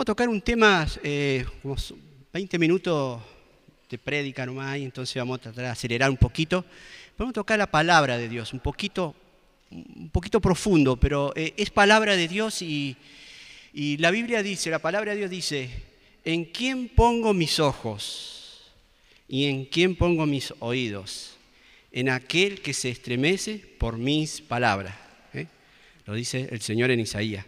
Vamos a tocar un tema, eh, 20 minutos de prédica nomás, y entonces vamos a tratar de acelerar un poquito. Vamos a tocar la palabra de Dios, un poquito, un poquito profundo, pero eh, es palabra de Dios y, y la Biblia dice, la palabra de Dios dice, ¿en quién pongo mis ojos? ¿Y en quién pongo mis oídos? En aquel que se estremece por mis palabras. ¿eh? Lo dice el Señor en Isaías.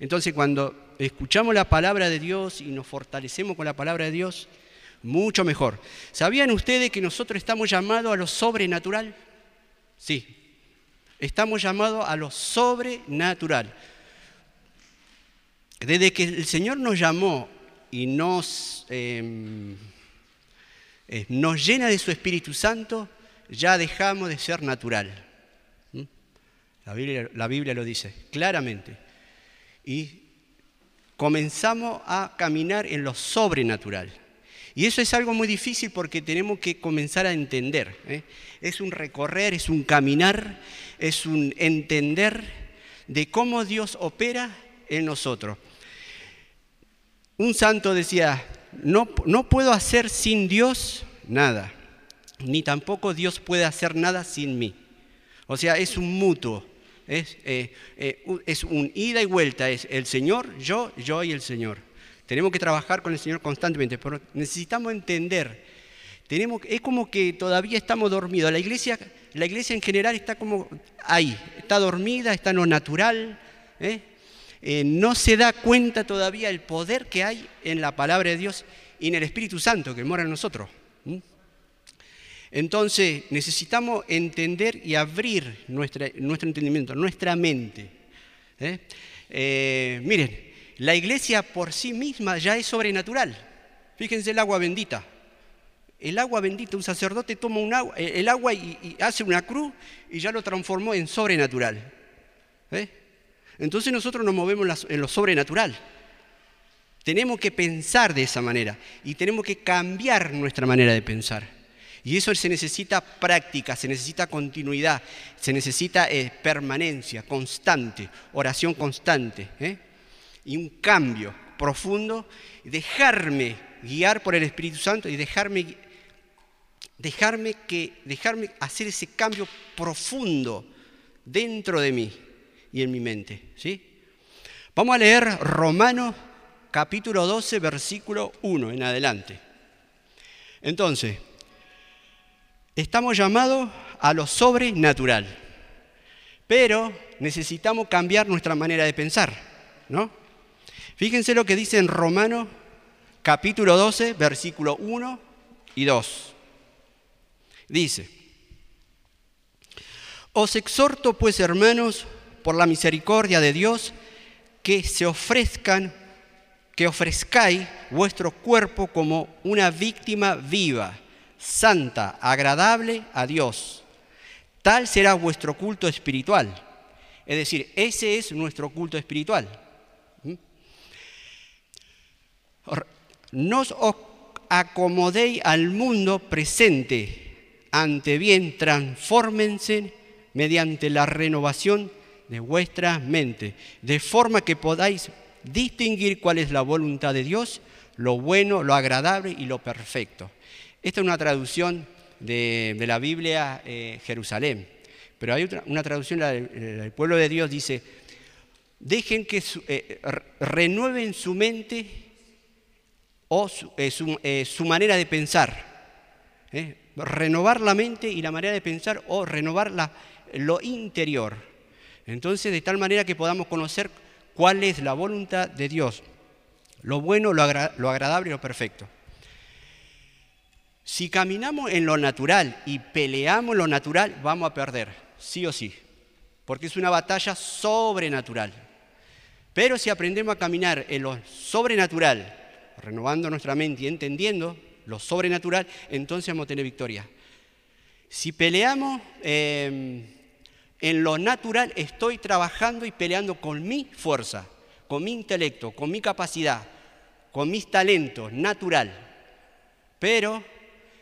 Entonces cuando escuchamos la palabra de Dios y nos fortalecemos con la palabra de Dios, mucho mejor. ¿Sabían ustedes que nosotros estamos llamados a lo sobrenatural? Sí, estamos llamados a lo sobrenatural. Desde que el Señor nos llamó y nos, eh, nos llena de su Espíritu Santo, ya dejamos de ser natural. ¿Mm? La Biblia, la Biblia lo dice claramente. Y comenzamos a caminar en lo sobrenatural. Y eso es algo muy difícil porque tenemos que comenzar a entender. ¿eh? Es un recorrer, es un caminar, es un entender de cómo Dios opera en nosotros. Un santo decía, no, no puedo hacer sin Dios nada ni tampoco Dios puede hacer nada sin mí. O sea, es un mutuo, es, eh, eh, es un ida y vuelta, es el Señor, yo, yo y el Señor. Tenemos que trabajar con el Señor constantemente, pero necesitamos entender. Tenemos, es como que todavía estamos dormidos. La iglesia, la iglesia en general está como ahí, está dormida, está en lo natural. ¿eh? no se da cuenta todavía el poder que hay en la palabra de Dios y en el Espíritu Santo que mora en nosotros. Entonces necesitamos entender y abrir nuestro entendimiento, nuestra mente. ¿eh? Eh, miren, la iglesia por sí misma ya es sobrenatural. Fíjense el agua bendita. El agua bendita, un sacerdote toma agua, eh, el agua y, hace una cruz y ya lo transformó en sobrenatural. Entonces nosotros nos movemos en lo sobrenatural. Tenemos que pensar de esa manera y tenemos que cambiar nuestra manera de pensar. Y eso se necesita práctica, se necesita continuidad, se necesita eh, permanencia constante, oración constante. ¿eh? Y un cambio profundo, dejarme guiar por el Espíritu Santo y dejarme, dejarme, que, dejarme hacer ese cambio profundo dentro de mí y en mi mente. ¿sí? Vamos a leer Romanos capítulo 12, versículo 1 en adelante. Entonces, Estamos llamados a lo sobrenatural, pero necesitamos cambiar nuestra manera de pensar, ¿no? Fíjense lo que dice en Romanos capítulo 12, versículo 1 y 2. Dice, os exhorto pues hermanos, por la misericordia de Dios, que se ofrezcan, que ofrezcáis vuestro cuerpo como una víctima viva santa, agradable a Dios. Tal será vuestro culto espiritual. Es decir, ese es nuestro culto espiritual. ¿Mm? No os acomodéis al mundo presente, ante bien transfórmense mediante la renovación de vuestra mente, de forma que podáis distinguir cuál es la voluntad de Dios, lo bueno, lo agradable y lo perfecto. Esta es una traducción de, la Biblia eh, Jerusalén, pero hay una traducción del pueblo de Dios, dice, dejen que eh, renueven su mente o su, eh, manera de pensar. Renovar la mente y la manera de pensar o renovar lo interior. Entonces, de tal manera que podamos conocer cuál es la voluntad de Dios, lo bueno, lo agradable y lo perfecto. Si caminamos en lo natural y peleamos en lo natural, vamos a perder, sí o sí, porque es una batalla sobrenatural. Pero si aprendemos a caminar en lo sobrenatural, renovando nuestra mente y entendiendo lo sobrenatural, entonces vamos a tener victoria. Si peleamos em, en lo natural, estoy trabajando y peleando con mi fuerza, con mi intelecto, con mi capacidad, con mis talentos, natural. Pero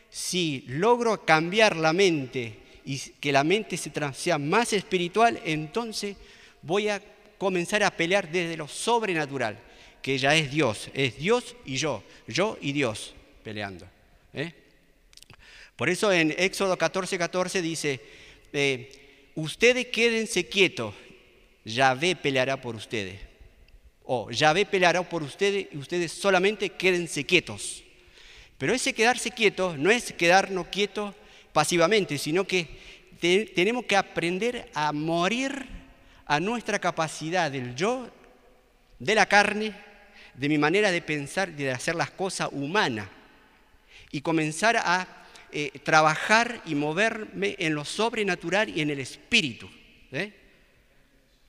si logro cambiar la mente y que la mente sea más espiritual, entonces voy a comenzar a pelear desde lo sobrenatural. que ya es Dios, es Dios y yo, yo y Dios peleando. ¿eh? Por eso en Éxodo 14, 14 dice, eh, ustedes quédense quietos, Yahvé peleará por ustedes. O Yahvé peleará por ustedes y ustedes solamente quédense quietos. Pero ese quedarse quieto no es quedarnos quietos pasivamente, sino que tenemos que aprender a morir a nuestra capacidad del yo, de la carne, de mi manera de pensar, de hacer las cosas humanas, y comenzar a eh, trabajar y moverme en lo sobrenatural y en el espíritu. ¿eh?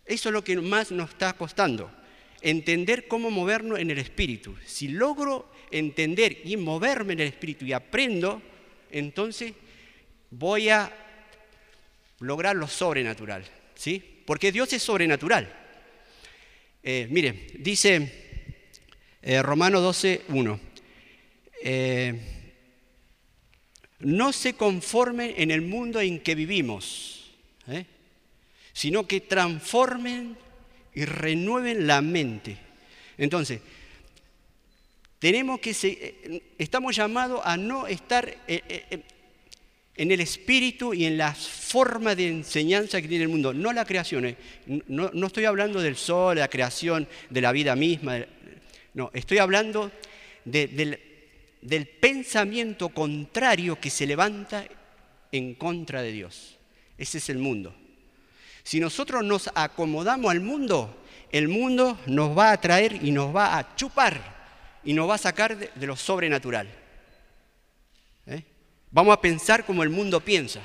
Eso es lo que más nos está costando, entender cómo movernos en el espíritu. Si logro entender y moverme en el espíritu y aprendo, entonces voy a lograr lo sobrenatural, ¿sí? Porque Dios es sobrenatural. Eh, mire, dice eh, Romano 12, 1. Eh, no se conformen en el mundo en que vivimos, sino que transformen y renueven la mente. Entonces, tenemos que, estamos llamados a no estar en el espíritu y en la forma de enseñanza que tiene el mundo, no la creación. Eh. No, estoy hablando del sol, la creación, de la vida misma. No, estoy hablando del, del pensamiento contrario que se levanta en contra de Dios. Ese es el mundo. Si nosotros nos acomodamos al mundo, el mundo nos va a atraer y nos va a chupar y nos va a sacar de, lo sobrenatural. Vamos a pensar como el mundo piensa.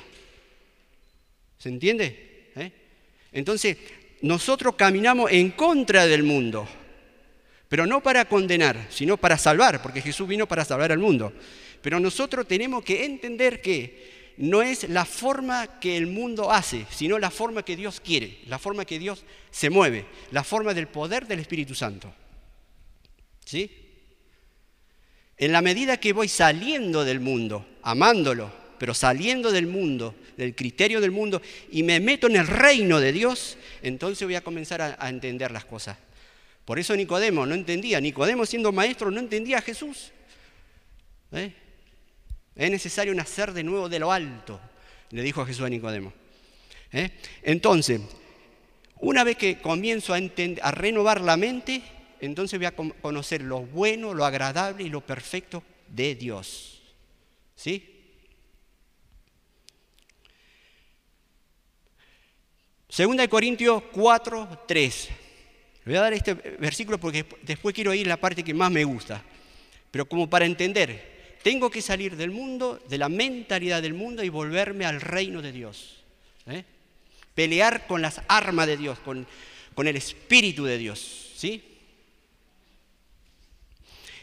¿Se entiende? ¿Eh? Entonces, nosotros caminamos en contra del mundo, pero no para condenar, sino para salvar, porque Jesús vino para salvar al mundo. Pero nosotros tenemos que entender que no es la forma que el mundo hace, sino la forma que Dios quiere, la forma que Dios se mueve, la forma del poder del Espíritu Santo. ¿Sí? En la medida que voy saliendo del mundo, amándolo, pero saliendo del mundo, del criterio del mundo, y me meto en el reino de Dios, entonces voy a comenzar a, entender las cosas. Por eso Nicodemo no entendía, Nicodemo siendo maestro no entendía a Jesús. ¿Eh? Es necesario nacer de nuevo de lo alto, le dijo Jesús a Nicodemo. ¿Eh? Entonces, una vez que comienzo a, a renovar la mente, entonces voy a conocer lo bueno, lo agradable y lo perfecto de Dios. ¿Sí? Segunda de Corintios 4, 3. Le voy a dar este versículo porque después quiero ir a la parte que más me gusta. Pero como para entender, tengo que salir del mundo, de la mentalidad del mundo y volverme al reino de Dios. ¿eh? Pelear con las armas de Dios, con, con el espíritu de Dios. ¿Sí?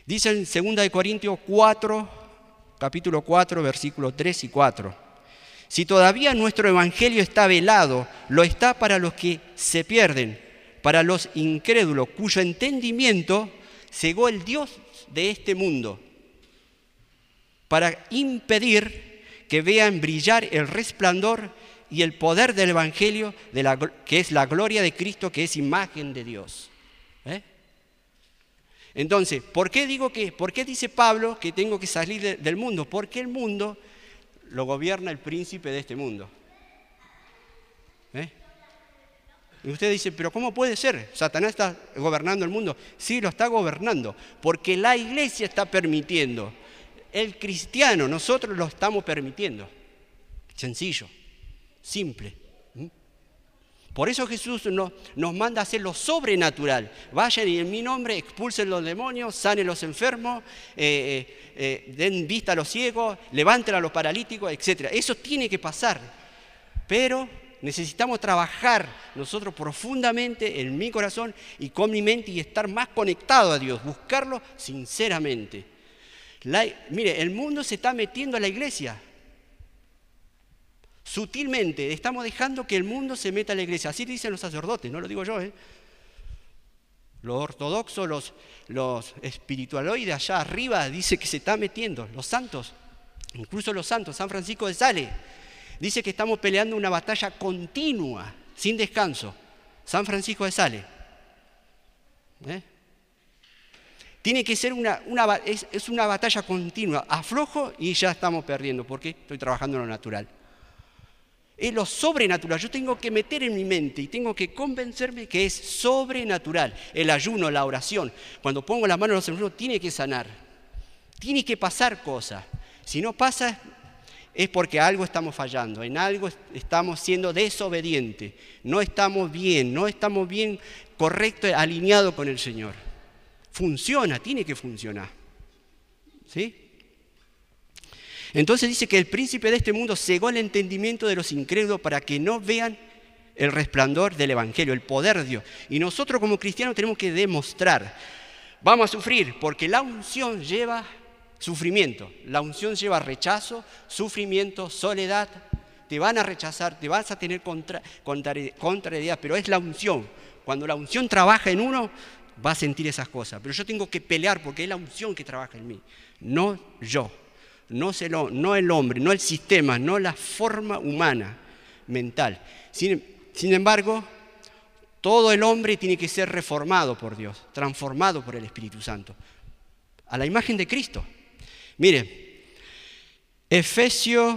Dice en 2 Corintios 4, capítulo 4, versículos 3 y 4. Si todavía nuestro evangelio está velado, lo está para los que se pierden, para los incrédulos, cuyo entendimiento cegó el Dios de este mundo, para impedir que vean brillar el resplandor y el poder del evangelio, de la, que es la gloria de Cristo, que es imagen de Dios. Entonces, ¿por qué digo que, por qué dice Pablo que tengo que salir del mundo? Porque el mundo lo gobierna el príncipe de este mundo. ¿Eh? Y usted dice, pero ¿cómo puede ser? ¿Satanás está gobernando el mundo? Sí, lo está gobernando, porque la iglesia está permitiendo. El cristiano, nosotros lo estamos permitiendo. Sencillo, simple. Por eso Jesús nos manda a hacer lo sobrenatural. Vayan y en mi nombre expulsen los demonios, sanen los enfermos, eh, eh, eh, den vista a los ciegos, levanten a los paralíticos, etc. Eso tiene que pasar. Pero necesitamos trabajar nosotros profundamente en mi corazón y con mi mente y estar más conectado a Dios, buscarlo sinceramente. mire, el mundo se está metiendo a la iglesia. Sutilmente estamos dejando que el mundo se meta a la iglesia. Así dicen los sacerdotes, no lo digo yo. ¿eh? Los ortodoxos, los, los espiritualoides allá arriba, dice que se está metiendo. Los santos, incluso los santos, San Francisco de Sales, dice que estamos peleando una batalla continua, sin descanso. San Francisco de Sales. ¿Eh? Tiene que ser una, es, una batalla continua. Aflojo y ya estamos perdiendo porque estoy trabajando en lo natural es lo sobrenatural. Yo tengo que meter en mi mente y tengo que convencerme que es sobrenatural. El ayuno, la oración. Cuando pongo la mano en los enfermos, tiene que sanar. Tiene que pasar cosas. Si no pasa, es porque algo estamos fallando, en algo estamos siendo desobedientes, no estamos bien, no estamos bien correcto, alineado con el Señor. Funciona, tiene que funcionar. ¿Sí? Entonces dice que el príncipe de este mundo cegó el entendimiento de los incrédulos para que no vean el resplandor del Evangelio, el poder de Dios. Y nosotros como cristianos tenemos que demostrar, vamos a sufrir, porque la unción lleva sufrimiento, la unción lleva rechazo, sufrimiento, soledad, te van a rechazar, te vas a tener contra, contrariedad, pero es la unción. Cuando la unción trabaja en uno, va a sentir esas cosas. Pero yo tengo que pelear porque es la unción que trabaja en mí, no yo no, no el hombre, no el sistema, no la forma humana, mental. Sin, sin embargo, todo el hombre tiene que ser reformado por Dios, transformado por el Espíritu Santo, a la imagen de Cristo. Mire, Efesios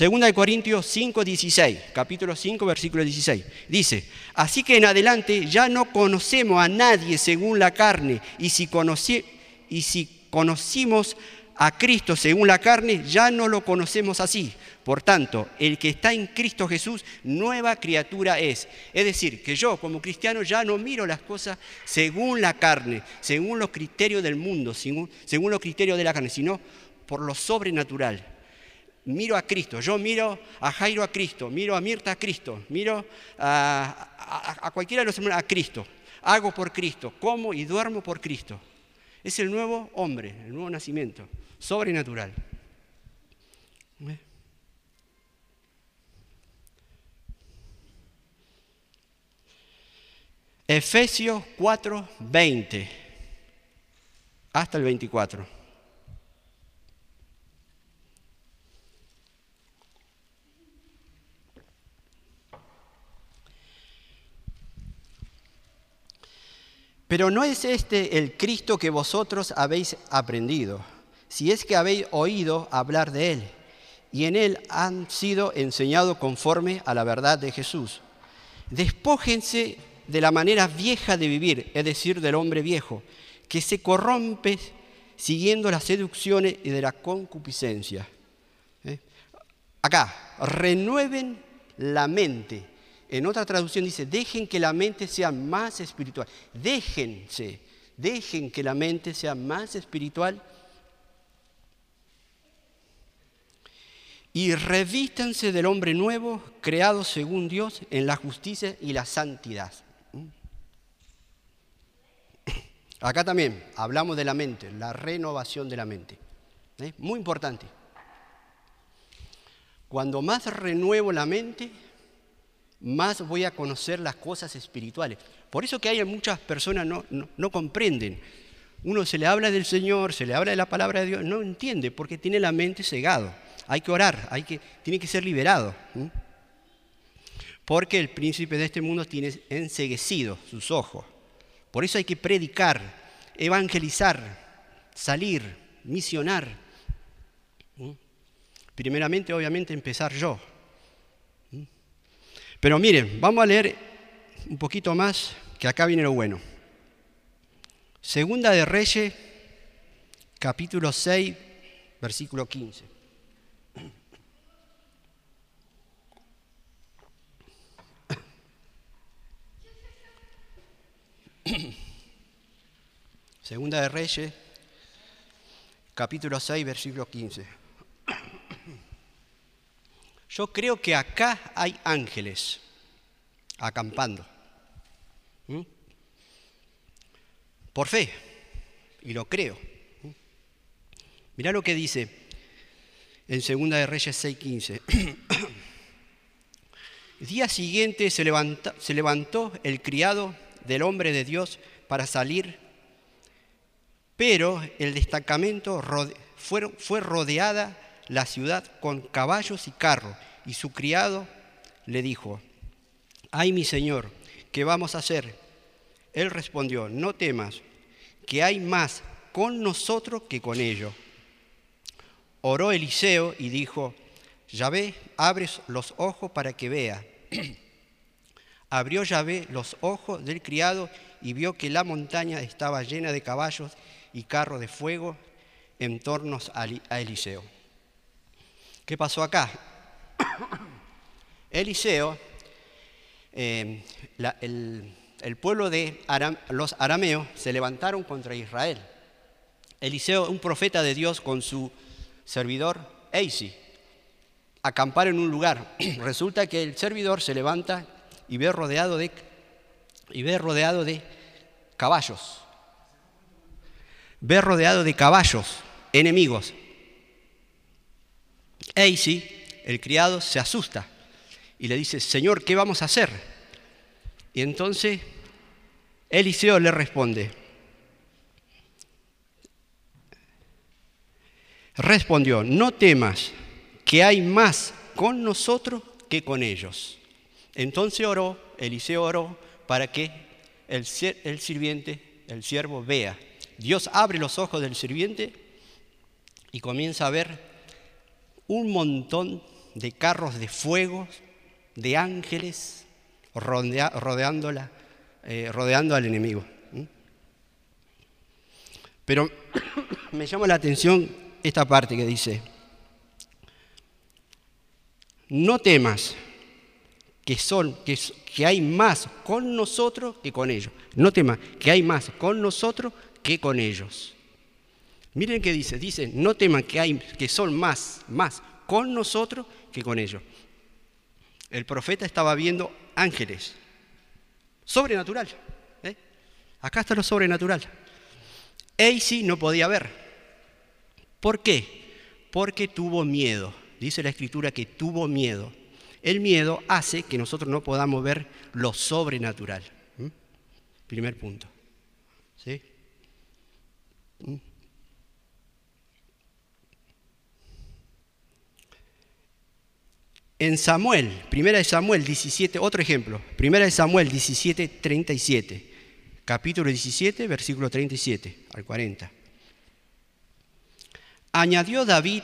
Segunda de Corintios 5, 16, capítulo 5, versículo 16. Dice, así que en adelante ya no conocemos a nadie según la carne, y si, y si conocimos a Cristo según la carne, ya no lo conocemos así. Por tanto, el que está en Cristo Jesús, nueva criatura es. Es decir, que yo como cristiano ya no miro las cosas según la carne, según los criterios del mundo, según los criterios de la carne, sino por lo sobrenatural miro a Cristo, yo miro a Jairo a Cristo, miro a Mirta a Cristo, miro a, cualquiera de los hermanos a Cristo, hago por Cristo, como y duermo por Cristo. Es el nuevo hombre, el nuevo nacimiento, sobrenatural. ¿Eh? Efesios 4, 20 hasta el 24. Pero no es este el Cristo que vosotros habéis aprendido, si es que habéis oído hablar de Él, y en Él han sido enseñados conforme a la verdad de Jesús. Despójense de la manera vieja de vivir, es decir, del hombre viejo, que se corrompe siguiendo las seducciones y de la concupiscencia. ¿Eh? Acá, renueven la mente en otra traducción dice, dejen que la mente sea más espiritual. Déjense, dejen que la mente sea más espiritual. Y revístanse del hombre nuevo, creado según Dios en la justicia y la santidad. Acá también hablamos de la mente, la renovación de la mente. Muy importante. Cuando más renuevo la mente, más voy a conocer las cosas espirituales. Por eso que hay muchas personas no, no, comprenden. Uno se le habla del Señor, se le habla de la palabra de Dios, no entiende porque tiene la mente cegado. Hay que orar, hay que, tiene que ser liberado. Porque el príncipe de este mundo tiene enseguecido sus ojos. Por eso hay que predicar, evangelizar, salir, misionar. Primeramente, obviamente, empezar yo. Pero miren, vamos a leer un poquito más, que acá viene lo bueno. Segunda de Reyes, capítulo 6, versículo 15. Segunda de Reyes, capítulo 6, versículo 15. Yo creo que acá hay ángeles acampando. Por fe, y lo creo. ¿Mm? Mirá lo que dice en Segunda de Reyes 6:15. El día siguiente se, se levantó el criado del hombre de Dios para salir, pero el destacamento fue, fue rodeada la ciudad con caballos y carros, y su criado le dijo, ay mi señor, ¿qué vamos a hacer? Él respondió, no temas, que hay más con nosotros que con ellos. Oró Eliseo y dijo, Yahvé, abres los ojos para que vea. Abrió Yahvé los ojos del criado y vio que la montaña estaba llena de caballos y carros de fuego en torno a Eliseo. ¿Qué pasó acá? Eliseo, eh, el, pueblo de los arameos se levantaron contra Israel. Eliseo, un profeta de Dios con su servidor Eisi, acampar en un lugar. Resulta que el servidor se levanta y rodeado de, y ve rodeado de caballos. Ve rodeado de caballos enemigos. Eisi, el criado, se asusta y le dice, Señor, ¿qué vamos a hacer? Y entonces Eliseo le responde, respondió, no temas, que hay más con nosotros que con ellos. Entonces oró, Eliseo oró para que el, el sirviente, el siervo, vea. Dios abre los ojos del sirviente y comienza a ver un montón de carros de fuego, de ángeles rodeándola, eh, rodeando al enemigo. Pero me llama la atención esta parte que dice, no temas que, son, que, que hay más con nosotros que con ellos. No temas que hay más con nosotros que con ellos. Miren qué dice, dice, no teman que, hay, que son más, más con nosotros que con ellos. El profeta estaba viendo ángeles, sobrenatural. ¿eh? Acá está lo sobrenatural. Eisi no podía ver. ¿Por qué? Porque tuvo miedo. Dice la escritura que tuvo miedo. El miedo hace que nosotros no podamos ver lo sobrenatural. Primer punto. ¿Sí? En Samuel, primera de Samuel 17, otro ejemplo, primera de Samuel 17, 37, capítulo 17, versículo 37 al 40. Añadió David,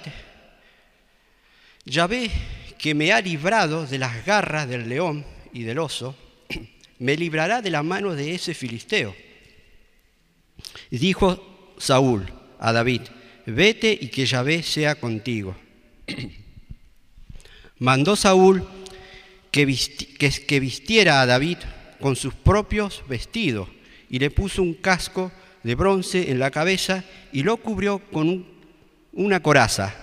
ya ve que me ha librado de las garras del león y del oso, me librará de la mano de ese filisteo. Dijo Saúl a David, vete y que Yahvé sea contigo. mandó Saúl que, vistiera a David con sus propios vestidos y le puso un casco de bronce en la cabeza y lo cubrió con una coraza.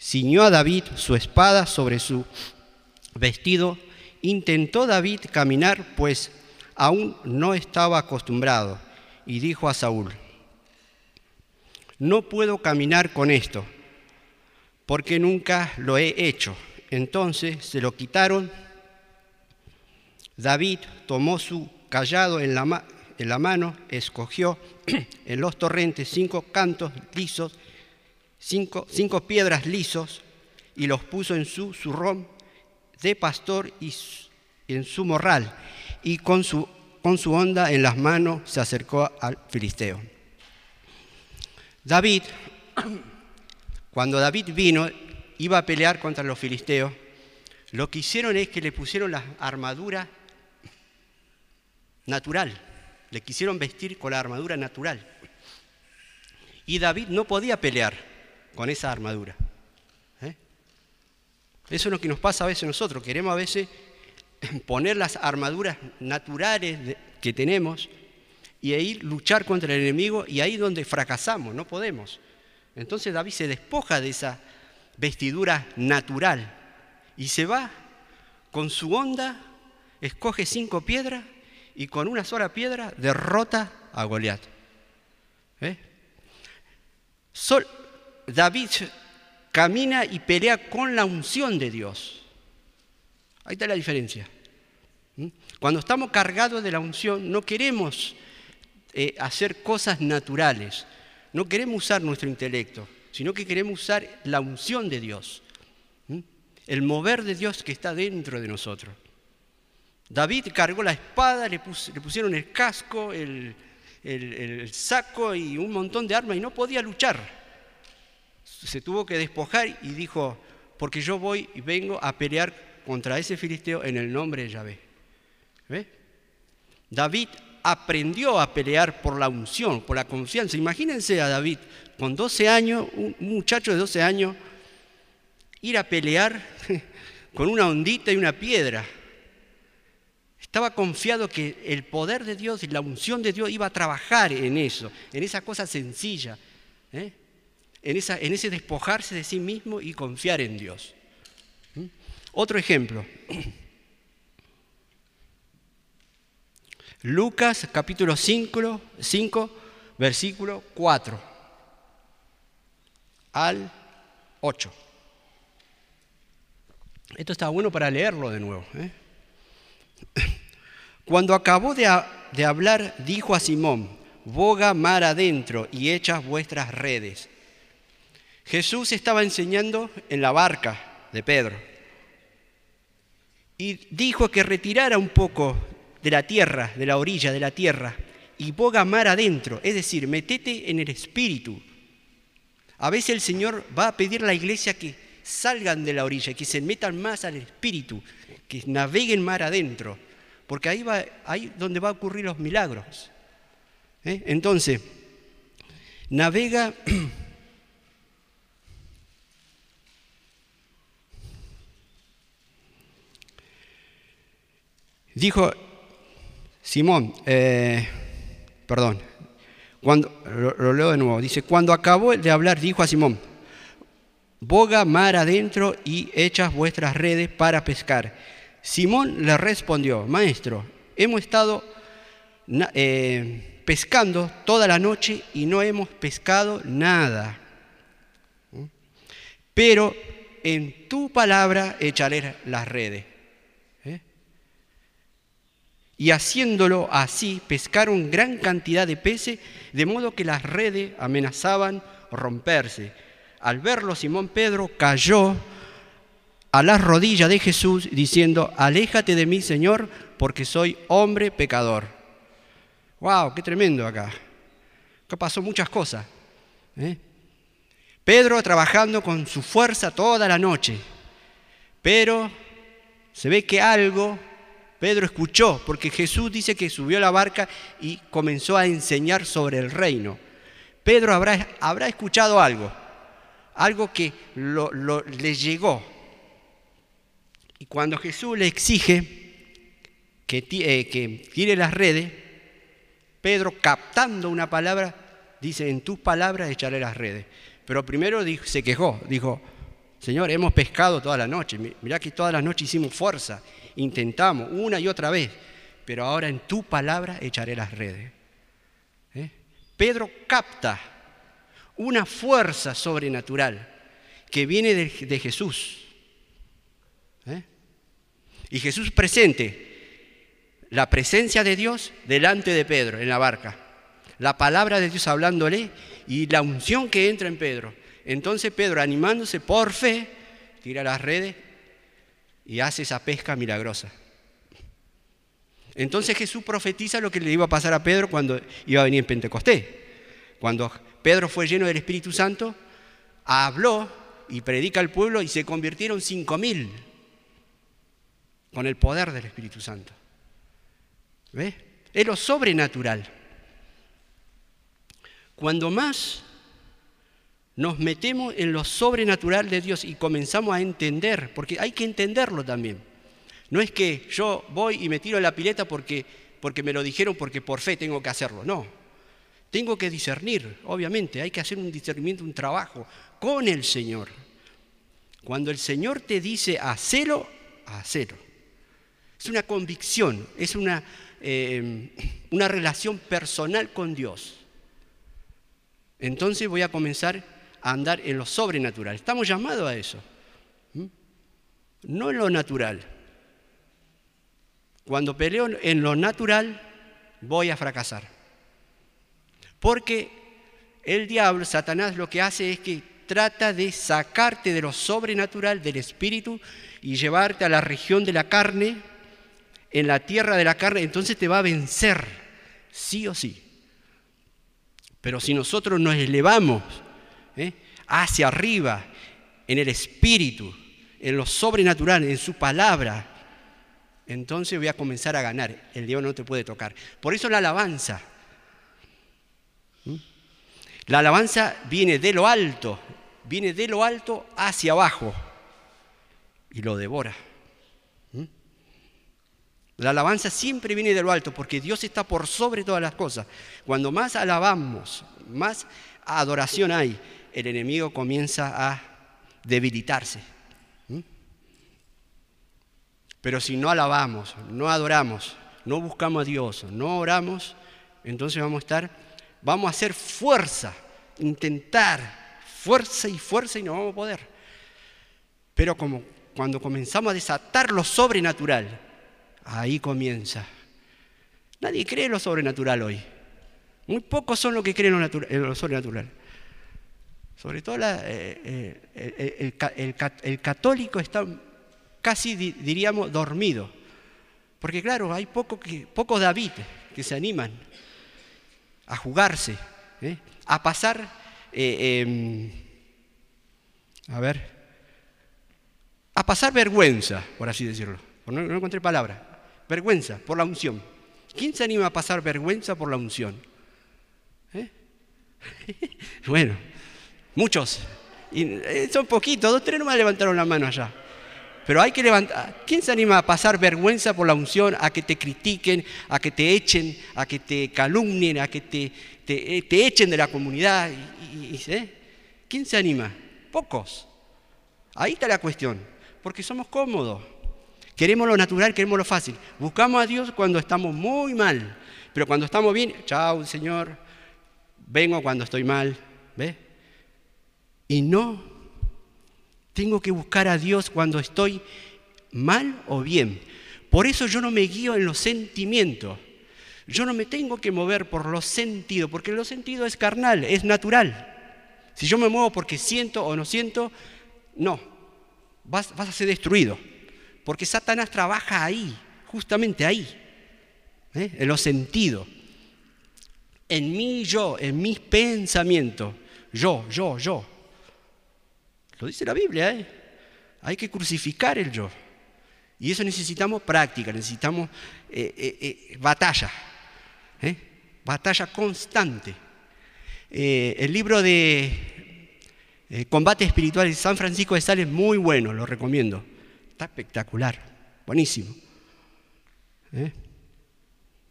Ciñó a David su espada sobre su vestido. Intentó David caminar, pues aún no estaba acostumbrado, y dijo a Saúl, no puedo caminar con esto porque nunca lo he hecho. Entonces se lo quitaron. David tomó su callado en la, mano, escogió en los torrentes cinco cantos lisos, cinco, cinco piedras lisos, y los puso en su zurrón de pastor y en su morral, y con su, con su onda en las manos se acercó al filisteo. David cuando David vino, iba a pelear contra los filisteos, lo que hicieron es que le pusieron la armadura natural, le quisieron vestir con la armadura natural. Y David no podía pelear con esa armadura. ¿eh? Eso es lo que nos pasa a veces nosotros, queremos a veces poner las armaduras naturales que tenemos y ir luchar contra el enemigo y ahí donde fracasamos, no podemos. Entonces David se despoja de esa vestidura natural y se va con su onda, escoge cinco piedras y con una sola piedra derrota a Goliat. ¿Eh? David camina y pelea con la unción de Dios. Ahí está la diferencia. ¿Mm? Cuando estamos cargados de la unción, no queremos eh, hacer cosas naturales. No queremos usar nuestro intelecto, sino que queremos usar la unción de Dios. el mover de Dios que está dentro de nosotros. David cargó la espada, le, pusieron el casco, el, el, saco y un montón de armas y no podía luchar. Se tuvo que despojar y dijo, porque yo voy y vengo a pelear contra ese filisteo en el nombre de Yahvé. ¿Ve? David aprendió a pelear por la unción, por la confianza. Imagínense a David con 12 años, un muchacho de 12 años, ir a pelear con una ondita y una piedra. Estaba confiado que el poder de Dios y la unción de Dios iba a trabajar en eso, en esa cosa sencilla, ¿eh? en, esa, ese despojarse de sí mismo y confiar en Dios. ¿Mm? Otro ejemplo. Lucas capítulo 5, 5, versículo 4 al 8. Esto está bueno para leerlo de nuevo. ¿eh? Cuando acabó de, hablar, dijo a Simón, boga mar adentro y echas vuestras redes. Jesús estaba enseñando en la barca de Pedro y dijo que retirara un poco de la tierra, de la orilla de la tierra, y boga mar adentro, es decir, metete en el espíritu. A veces el Señor va a pedir a la iglesia que salgan de la orilla, que se metan más al espíritu, que naveguen mar adentro porque ahí va, ahí donde va a ocurrir los milagros. ¿eh? Entonces, navega. Dijo Simón, eh, perdón, cuando, lo, leo de nuevo, dice, cuando acabó de hablar, dijo a Simón, boga mar adentro y echas vuestras redes para pescar. Simón le respondió, Maestro, hemos estado eh, pescando toda la noche y no hemos pescado nada. Pero en tu palabra echaré las redes. Y haciéndolo así, pescaron gran cantidad de peces, de modo que las redes amenazaban romperse. Al verlo, Simón Pedro cayó a las rodillas de Jesús diciendo, aléjate de mí, Señor, porque soy hombre pecador. ¡Wow! ¡Qué tremendo acá! Acá pasó muchas cosas. ¿eh? Pedro trabajando con su fuerza toda la noche, pero se ve que algo Pedro escuchó, porque Jesús dice que subió la barca y comenzó a enseñar sobre el reino. Pedro habrá, habrá escuchado algo, algo que le llegó, y cuando Jesús le exige que, eh, que tire las redes, Pedro, captando una palabra, dice, en tus palabras echaré las redes. Pero primero se quejó, dijo, Señor, hemos pescado toda la noche, mirá que toda la noche hicimos fuerza, intentamos una y otra vez, pero ahora en tu palabra echaré las redes. ¿Eh? Pedro capta una fuerza sobrenatural que viene de Jesús ¿Eh? Y Jesús presente la presencia de Dios delante de Pedro en la barca, la palabra de Dios hablándole y la unción que entra en Pedro. Entonces Pedro, animándose por fe, tira las redes y hace esa pesca milagrosa. Entonces Jesús profetiza lo que le iba a pasar a Pedro cuando iba a venir en Pentecostés. Cuando Pedro fue lleno del Espíritu Santo, habló y predica al pueblo y se convirtieron cinco mil con el poder del Espíritu Santo. ¿Ve? Es lo sobrenatural. Cuando más nos metemos en lo sobrenatural de Dios y comenzamos a entender, porque hay que entenderlo también. No es que yo voy y me tiro a la pileta porque, porque me lo dijeron, porque por fe tengo que hacerlo. No. Tengo que discernir, obviamente, hay que hacer un discernimiento, un trabajo con el Señor. Cuando el Señor te dice hacelo, hacelo. Es una convicción, es una, eh, una relación personal con Dios. Entonces voy a comenzar a andar en lo sobrenatural. Estamos llamados a eso. No en lo natural. Cuando peleo en lo natural, voy a fracasar. Porque el diablo, Satanás, lo que hace es que trata de sacarte de lo sobrenatural, del espíritu, y llevarte a la región de la carne, en la tierra de la carne, entonces te va a vencer, sí o sí. Pero si nosotros nos elevamos. Hacia arriba, en el espíritu, en lo sobrenatural, en su palabra, entonces voy a comenzar a ganar. El diablo no te puede tocar. Por eso la alabanza. La alabanza viene de lo alto, viene de lo alto hacia abajo y lo devora. La alabanza siempre viene de lo alto porque Dios está por sobre todas las cosas. Cuando más alabamos, más adoración hay, el enemigo comienza a debilitarse. Pero si no alabamos, no adoramos, no buscamos a Dios, no oramos, entonces vamos a estar, vamos a hacer fuerza, intentar, fuerza y fuerza y no vamos a poder. Pero como cuando comenzamos a desatar lo sobrenatural, ahí comienza. Nadie cree lo sobrenatural hoy. Muy pocos son los que creen en lo, sobrenatural. Sobre todo el, católico está casi diríamos dormido. Porque claro, hay pocos poco David que se animan a jugarse, ¿eh? a pasar, eh, em, a ver, a pasar vergüenza, por así decirlo. No, no encontré palabra. Vergüenza por la unción. ¿Quién se anima a pasar vergüenza por la unción? ¿Eh? bueno, muchos. Y, son poquitos, dos, tres nomás levantaron la mano allá. Pero hay que levantar. ¿Quién se anima a pasar vergüenza por la unción, a que te critiquen, a que te echen, a que te calumnien, a que te, te, eh, echen de la comunidad? ¿Quién se anima? Pocos. Ahí está la cuestión. Porque somos cómodos. Queremos lo natural, queremos lo fácil. Buscamos a Dios cuando estamos muy mal. Pero cuando estamos bien, chao, Señor. Vengo cuando estoy mal. ¿Ve? Y no tengo que buscar a Dios cuando estoy mal o bien. Por eso yo no me guío en los sentimientos. Yo no me tengo que mover por los sentidos, porque los sentidos es carnal, es natural. Si yo me muevo porque siento o no siento, no, vas, a ser destruido. Porque Satanás trabaja ahí, justamente ahí, ¿eh? en los sentidos. En mí yo, en mis pensamientos, yo, yo, yo. Lo dice la Biblia, ¿eh? Hay que crucificar el yo. Y eso necesitamos práctica, necesitamos eh, eh, batalla, batalla constante. el libro de Combate Espiritual de San Francisco de Sales es muy bueno, lo recomiendo. Está espectacular, buenísimo.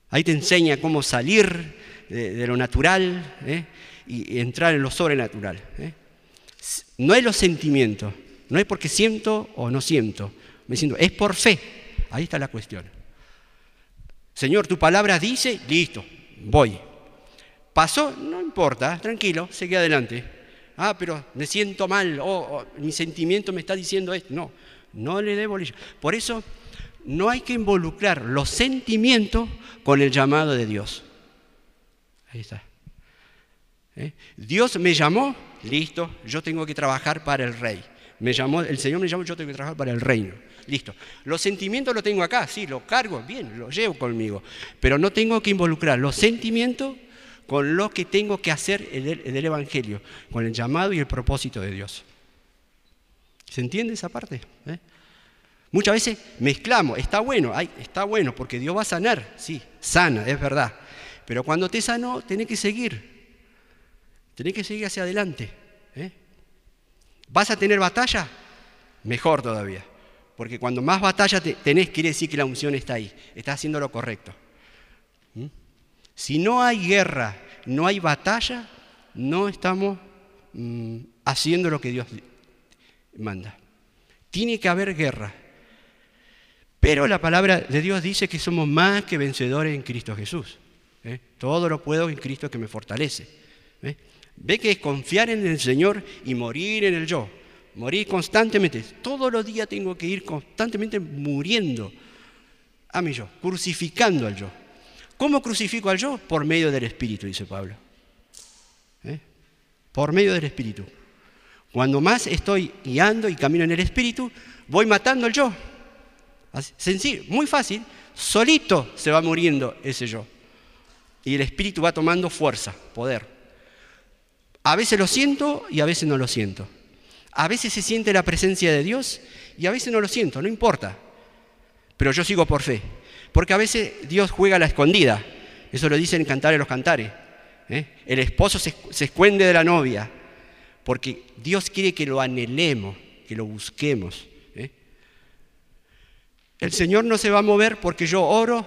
Ahí te enseña cómo salir de, lo natural y entrar en lo sobrenatural. No es los sentimientos, no es porque siento o no siento, me siento, es por fe. Ahí está la cuestión. Señor, tu palabra dice, listo, voy. Pasó, no importa, tranquilo, seguí adelante. Ah, pero me siento mal, o mi sentimiento me está diciendo esto. No, no le debo Por eso no hay que involucrar los sentimientos con el llamado de Dios. Ahí está. ¿Eh? Dios me llamó, listo, yo tengo que trabajar para el rey. Me llamó, el Señor me llamó, yo tengo que trabajar para el reino. Listo. Los sentimientos los tengo acá, sí, los cargo, bien, los llevo conmigo. Pero no tengo que involucrar los sentimientos con lo que tengo que hacer en el, Evangelio, con el llamado y el propósito de Dios. ¿Se entiende esa parte? ¿Eh? Muchas veces mezclamos, está bueno, está bueno, porque Dios va a sanar, sí, sana, es verdad. Pero cuando te sanó, tenés que seguir. Tenés que seguir hacia adelante. ¿eh? ¿Vas a tener batalla? Mejor todavía. Porque cuando más batalla tenés, quiere decir que la unción está ahí. Estás haciendo lo correcto. ¿Mm? Si no hay guerra, no hay batalla, no estamos mm, haciendo lo que Dios manda. Tiene que haber guerra. Pero la palabra de Dios dice que somos más que vencedores en Cristo Jesús. ¿eh? Todo lo puedo en Cristo que me fortalece. ¿eh? Ve que es confiar en el Señor y morir en el yo. Morir constantemente. Todos los días tengo que ir constantemente muriendo a mi yo, crucificando al yo. ¿Cómo crucifico al yo? Por medio del Espíritu, dice Pablo. ¿Eh? Por medio del Espíritu. Cuando más estoy guiando y camino en el Espíritu, voy matando el yo. sencillo, muy fácil. Solito se va muriendo ese yo. Y el Espíritu va tomando fuerza, poder. A veces lo siento y a veces no lo siento. A veces se siente la presencia de Dios y a veces no lo siento, no importa. Pero yo sigo por fe. Porque a veces Dios juega a la escondida. Eso lo dicen en Cantar los Cantares. ¿eh? El esposo se, se esconde de la novia porque Dios quiere que lo anhelemos, que lo busquemos. ¿eh? El Señor no se va a mover porque yo oro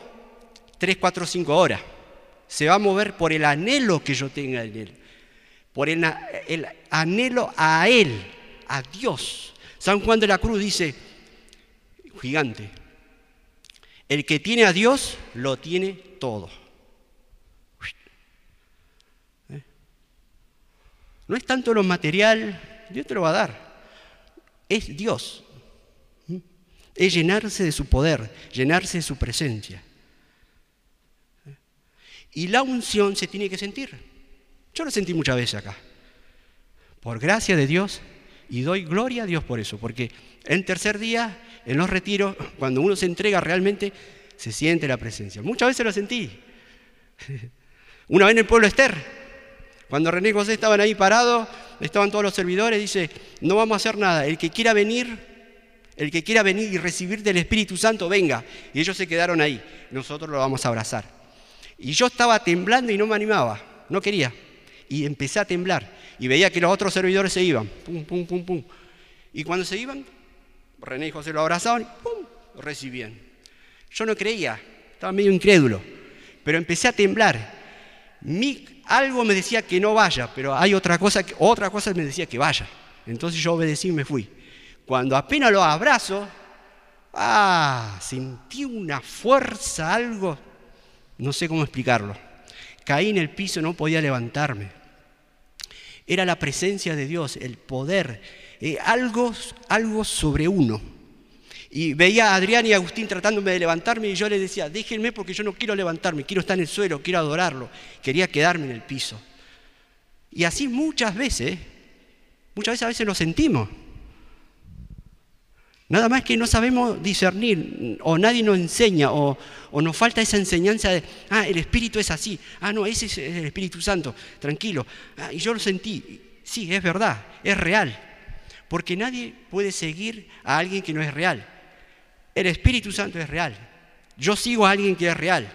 tres, cuatro, cinco horas. Se va a mover por el anhelo que yo tenga en Él, por el, el anhelo a Él, a Dios. San Juan de la Cruz dice, gigante, el que tiene a Dios lo tiene todo. No es tanto lo material, Dios te lo va a dar. Es Dios. Es llenarse de su poder, llenarse de su presencia. Y la unción se tiene que sentir. Yo lo sentí muchas veces acá. Por gracia de Dios, y doy gloria a Dios por eso, porque en tercer día, en los retiros, cuando uno se entrega realmente, se siente la presencia. Muchas veces lo sentí. Una vez en el pueblo Esther, cuando René y José estaban ahí parados, estaban todos los servidores, dice, no vamos a hacer nada, el que quiera venir, el que quiera venir y recibir del Espíritu Santo, venga. Y ellos se quedaron ahí, nosotros lo vamos a abrazar. Y yo estaba temblando y no me animaba, no quería. Y empecé a temblar y veía que los otros servidores se iban, pum, pum, pum, pum. Y cuando se iban, René y José lo abrazaban y pum, recibían. Yo no creía, estaba medio incrédulo, pero empecé a temblar. Mi algo me decía que no vaya, pero hay otra cosa, otra cosa me decía que vaya. Entonces yo obedecí y me fui. Cuando apenas lo abrazo, ah, sentí una fuerza, algo, no sé cómo explicarlo. Caí en el piso, no podía levantarme. Era la presencia de Dios, el poder, eh, algo, algo sobre uno. Y veía a Adrián y Agustín tratándome de levantarme y yo les decía, déjenme porque yo no quiero levantarme, quiero estar en el suelo, quiero adorarlo, quería quedarme en el piso. Y así muchas veces, muchas veces a veces lo sentimos. Nada más que no sabemos discernir, o nadie nos enseña, o, nos falta esa enseñanza de, ah, el Espíritu es así, ah, no, ese es el Espíritu Santo, tranquilo. Ah, y yo lo sentí, sí, es verdad, es real, porque nadie puede seguir a alguien que no es real. El Espíritu Santo es real. Yo sigo a alguien que es real,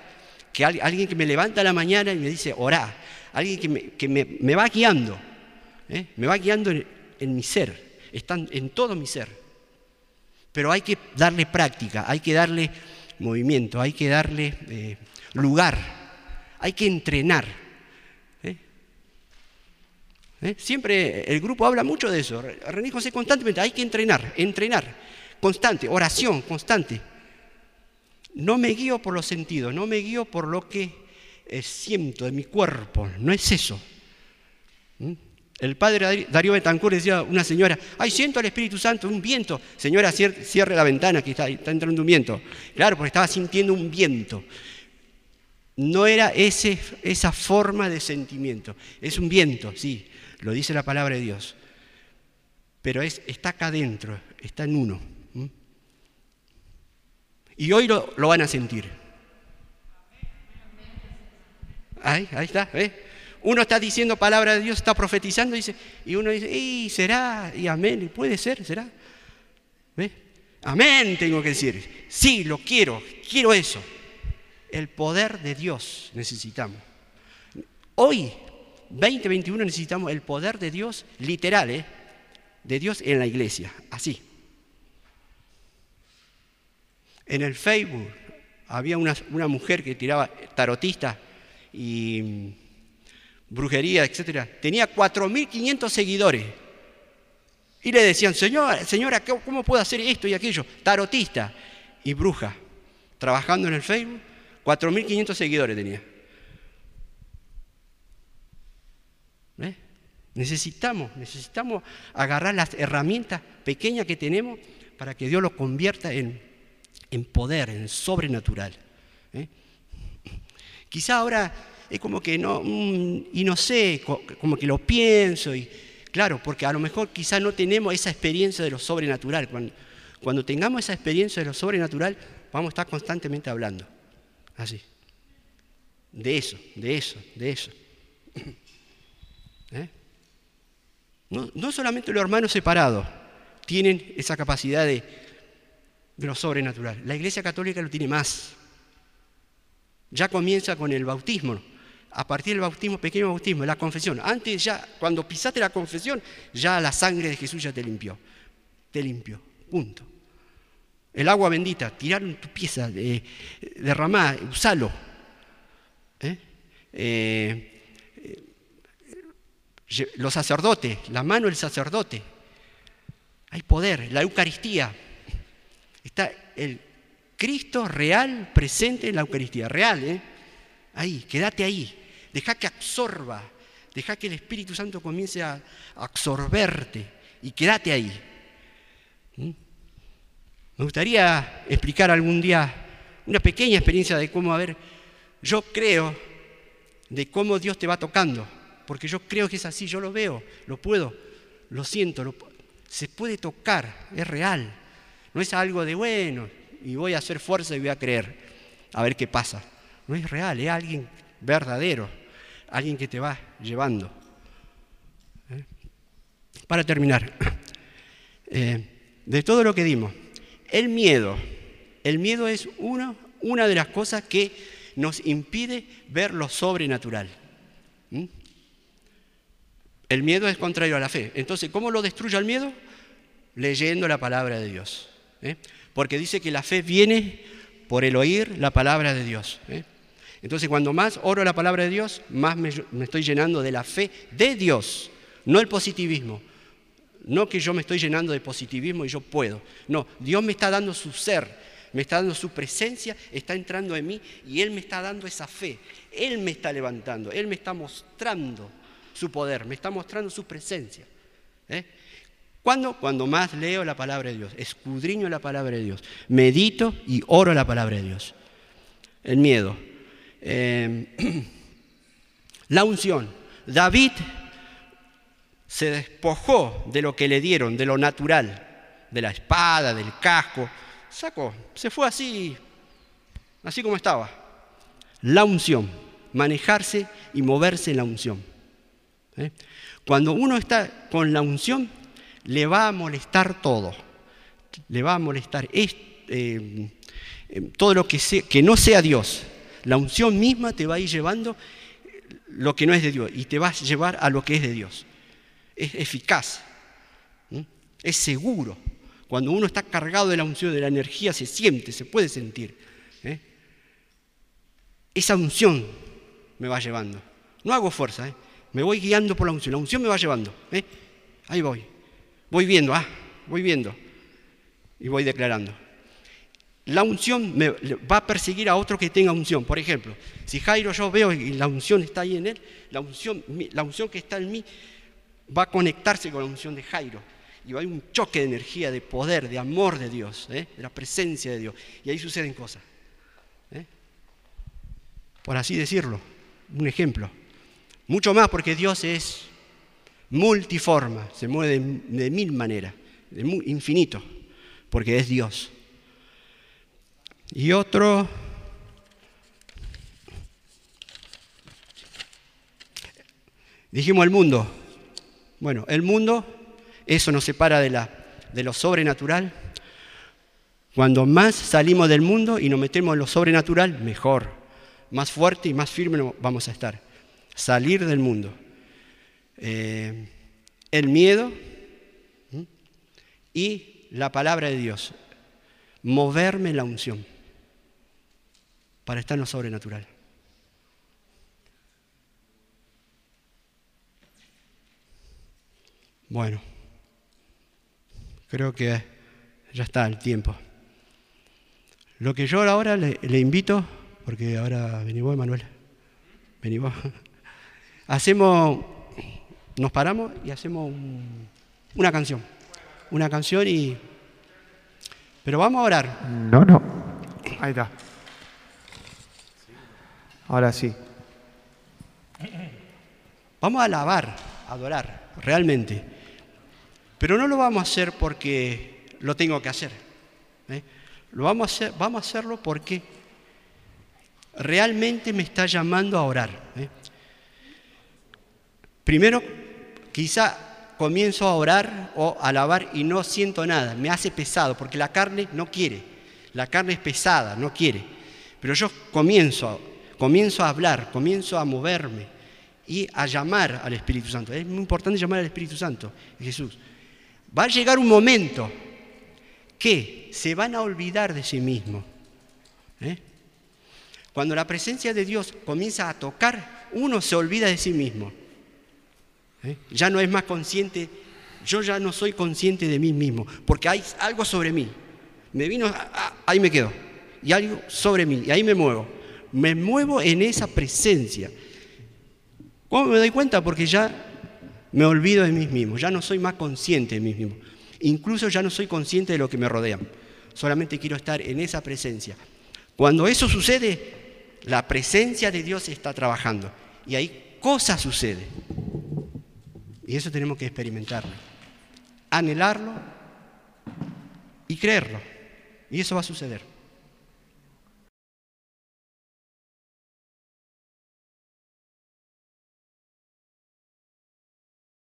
que alguien que me levanta a la mañana y me dice, orá, alguien que me, va guiando, ¿eh? me va guiando en, mi ser, están en todo mi ser. Pero hay que darle práctica, hay que darle movimiento, hay que darle eh, lugar, hay que entrenar. ¿eh? Siempre el grupo habla mucho de eso. René José constantemente, hay que entrenar, entrenar constante, oración constante. No me guío por los sentidos, no me guío por lo que eh, siento de mi cuerpo, no es eso. ¿Mm? El padre Darío Betancourt decía a una señora, ay, siento al Espíritu Santo, un viento. Señora, cierre la ventana, que está, entrando un viento. Claro, porque estaba sintiendo un viento. No era ese, esa forma de sentimiento. Es un viento, sí, lo dice la palabra de Dios. Pero es, está acá adentro, está en uno. Y hoy lo, van a sentir. Ahí, ahí está, Uno está diciendo palabra de Dios, está profetizando, dice, y uno dice, y será, y amén, y puede ser, será. ¿Ve? Amén, tengo que decir. Sí, lo quiero, quiero eso. El poder de Dios necesitamos. Hoy, 2021, necesitamos el poder de Dios literal, ¿eh? de Dios en la iglesia, así. En el Facebook había una, mujer que tiraba tarotista y brujería, etc. Tenía 4.500 seguidores. Y le decían, señora, señora, ¿cómo puedo hacer esto y aquello? Tarotista y bruja. Trabajando en el Facebook, 4.500 seguidores tenía. Necesitamos, necesitamos agarrar las herramientas pequeñas que tenemos para que Dios lo convierta en en poder, en sobrenatural. ¿eh? Quizá ahora es como que no, mm, y no sé, como que lo pienso y Claro, porque a lo mejor quizás no tenemos esa experiencia de lo sobrenatural. Cuando, cuando tengamos esa experiencia de lo sobrenatural, vamos a estar constantemente hablando. Así. De eso, de eso, de eso. ¿Eh? No, solamente los hermanos separados tienen esa capacidad de lo sobrenatural. La Iglesia Católica lo tiene más. Ya comienza con el bautismo. A partir del bautismo, pequeño bautismo, la confesión. Antes ya, cuando pisaste la confesión, ya la sangre de Jesús ya te limpió. Te limpió. Punto. El agua bendita, tirar en tu pieza, de, derramar, usalo. ¿Eh? Eh, los sacerdotes, la mano del sacerdote. Hay poder, la Eucaristía. Está el Cristo real presente en la Eucaristía, real, ¿eh? Ahí, quédate ahí. Deja que absorba, deja que el Espíritu Santo comience a absorberte y quédate ahí. ¿Mm? Me gustaría explicar algún día una pequeña experiencia de cómo, a ver, yo creo de cómo Dios te va tocando, porque yo creo que es así, yo lo veo, lo puedo, lo siento, se puede tocar, es real. No es algo de bueno y voy a hacer fuerza y voy a creer, a ver qué pasa. No es real, es alguien verdadero, alguien que te va llevando. ¿Eh? Para terminar, eh, de todo lo que dimos, el miedo. El miedo es una, una de las cosas que nos impide ver lo sobrenatural. ¿Mm? El miedo es contrario a la fe. Entonces, ¿cómo lo destruye el miedo? Leyendo la palabra de Dios. ¿eh? Porque dice que la fe viene por el oír la palabra de Dios. Entonces, cuando más oro la palabra de Dios, más me, estoy llenando de la fe de Dios, no el positivismo. No que yo me estoy llenando de positivismo y yo puedo. No, Dios me está dando su ser, me está dando su presencia, está entrando en mí y Él me está dando esa fe. Él me está levantando, Él me está mostrando su poder, me está mostrando su presencia. ¿eh? ¿Cuándo? Cuando más leo la palabra de Dios, escudriño la palabra de Dios, medito y oro la palabra de Dios. El miedo. Eh, la unción. David se despojó de lo que le dieron, de lo natural, de la espada, del casco, sacó, se fue así, así como estaba. La unción, manejarse y moverse en la unción. ¿eh? Cuando uno está con la unción, le va a molestar todo, le va a molestar eh, eh, todo lo que, que no sea Dios. La unción misma te va a ir llevando lo que no es de Dios y te va a llevar a lo que es de Dios es eficaz, es seguro. Cuando uno está cargado de la unción, de la energía, se siente, se puede sentir. ¿eh? Esa unción me va llevando. No hago fuerza, ¿eh? me voy guiando por la unción. La unción me va llevando. ¿eh? Ahí voy. Voy viendo, ah, voy viendo. Y voy declarando. La unción me, va a perseguir a otro que tenga unción. Por ejemplo, si Jairo yo veo y la unción está ahí en él, la unción, la unción que está en mí va a conectarse con la unción de Jairo. Y va a haber un choque de energía, de poder, de amor de Dios, ¿eh? de la presencia de Dios. Y ahí suceden cosas. ¿eh? Por así decirlo, un ejemplo. Mucho más porque Dios es multiforma, se mueve de, mil maneras, de infinito, porque es Dios. Y otro, dijimos el mundo, bueno, el mundo, eso nos separa de, la, de lo sobrenatural. Cuando más salimos del mundo y nos metemos en lo sobrenatural, mejor. Más fuerte y más firme vamos a estar. Salir del mundo. Eh, el miedo y la palabra de Dios. Moverme en la unción para estar en lo sobrenatural. Bueno, creo que ya está el tiempo. Lo que yo ahora le, invito, porque ahora vení vos, Manuel, vení vos, hacemos, nos paramos y hacemos una canción, una canción y... Pero vamos a orar. No, no, ahí está. Ahora sí. Vamos a alabar adorar, realmente. Pero no lo vamos a hacer porque lo tengo que hacer. ¿eh? Lo vamos a, hacer, vamos a hacerlo porque realmente me está llamando a orar. ¿eh? Primero, quizá comienzo a orar o a alabar y no siento nada, me hace pesado, porque la carne no quiere, la carne es pesada, no quiere. Pero yo comienzo, comienzo a hablar, comienzo a moverme y a llamar al Espíritu Santo. Es muy importante llamar al Espíritu Santo, Jesús. Va a llegar un momento que se van a olvidar de sí mismos. ¿eh? Cuando la presencia de Dios comienza a tocar, uno se olvida de sí mismo. ¿eh? Ya no es más consciente, yo ya no soy consciente de mí mismo, porque hay algo sobre mí. Me vino, ah, ah, ahí me quedo, y algo sobre mí, y ahí me muevo. Me muevo en esa presencia. ¿Cómo me doy cuenta? Porque ya me olvido de mí mismo, ya no soy más consciente de mí mismo. Incluso ya no soy consciente de lo que me rodea. Solamente quiero estar en esa presencia. Cuando eso sucede, la presencia de Dios está trabajando. Y ahí cosas suceden. Y eso tenemos que experimentarlo, anhelarlo y creerlo. Y eso va a suceder.